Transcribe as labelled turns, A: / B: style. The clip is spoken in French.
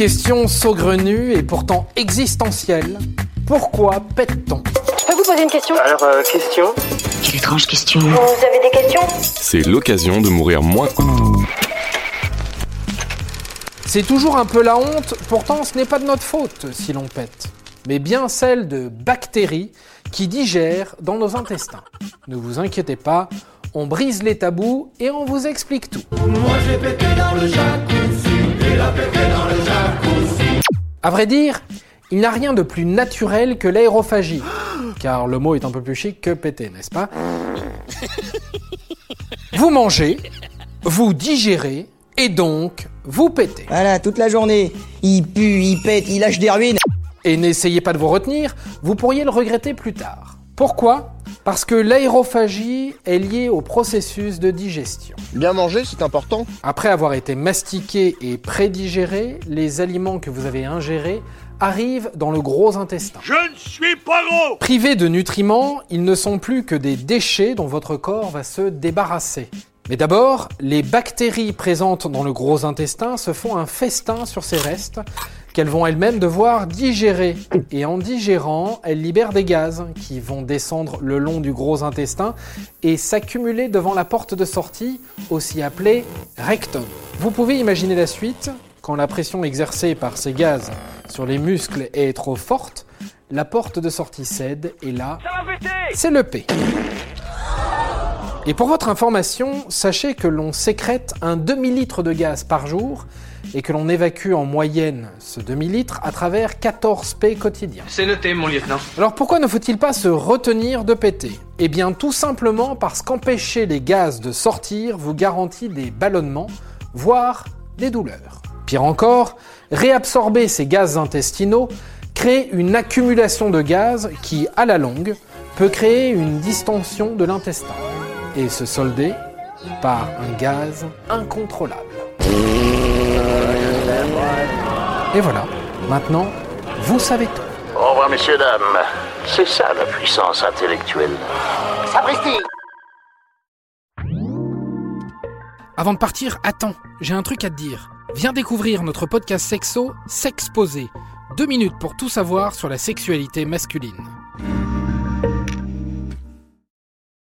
A: question saugrenue et pourtant existentielle. Pourquoi pète-t-on?
B: Je peux vous poser une question?
C: Alors, euh, question?
D: Quelle étrange question.
B: Vous avez des questions?
E: C'est l'occasion de mourir moins.
A: C'est toujours un peu la honte, pourtant ce n'est pas de notre faute si l'on pète, mais bien celle de bactéries qui digèrent dans nos intestins. Ne vous inquiétez pas, on brise les tabous et on vous explique tout. À vrai dire, il n'y a rien de plus naturel que l'aérophagie, car le mot est un peu plus chic que péter, n'est-ce pas? Vous mangez, vous digérez, et donc vous pétez.
F: Voilà, toute la journée. Il pue, il pète, il lâche des ruines.
A: Et n'essayez pas de vous retenir, vous pourriez le regretter plus tard. Pourquoi? Parce que l'aérophagie est liée au processus de digestion.
G: Bien manger, c'est important.
A: Après avoir été mastiqués et prédigérés, les aliments que vous avez ingérés arrivent dans le gros intestin.
H: Je ne suis pas gros
A: Privés de nutriments, ils ne sont plus que des déchets dont votre corps va se débarrasser. Mais d'abord, les bactéries présentes dans le gros intestin se font un festin sur ces restes qu'elles vont elles-mêmes devoir digérer. Et en digérant, elles libèrent des gaz qui vont descendre le long du gros intestin et s'accumuler devant la porte de sortie, aussi appelée rectum. Vous pouvez imaginer la suite, quand la pression exercée par ces gaz sur les muscles est trop forte, la porte de sortie cède et là, c'est le P. Et pour votre information, sachez que l'on sécrète un demi-litre de gaz par jour et que l'on évacue en moyenne ce demi-litre à travers 14 P quotidiens.
C: C'est noté, mon lieutenant.
A: Alors pourquoi ne faut-il pas se retenir de péter? Eh bien tout simplement parce qu'empêcher les gaz de sortir vous garantit des ballonnements, voire des douleurs. Pire encore, réabsorber ces gaz intestinaux crée une accumulation de gaz qui, à la longue, peut créer une distension de l'intestin et se solder par un gaz incontrôlable. Et voilà, maintenant, vous savez tout.
H: Au revoir, messieurs, dames. C'est ça la puissance intellectuelle.
B: Sapristi
A: Avant de partir, attends, j'ai un truc à te dire. Viens découvrir notre podcast sexo, S'exposer. Deux minutes pour tout savoir sur la sexualité masculine.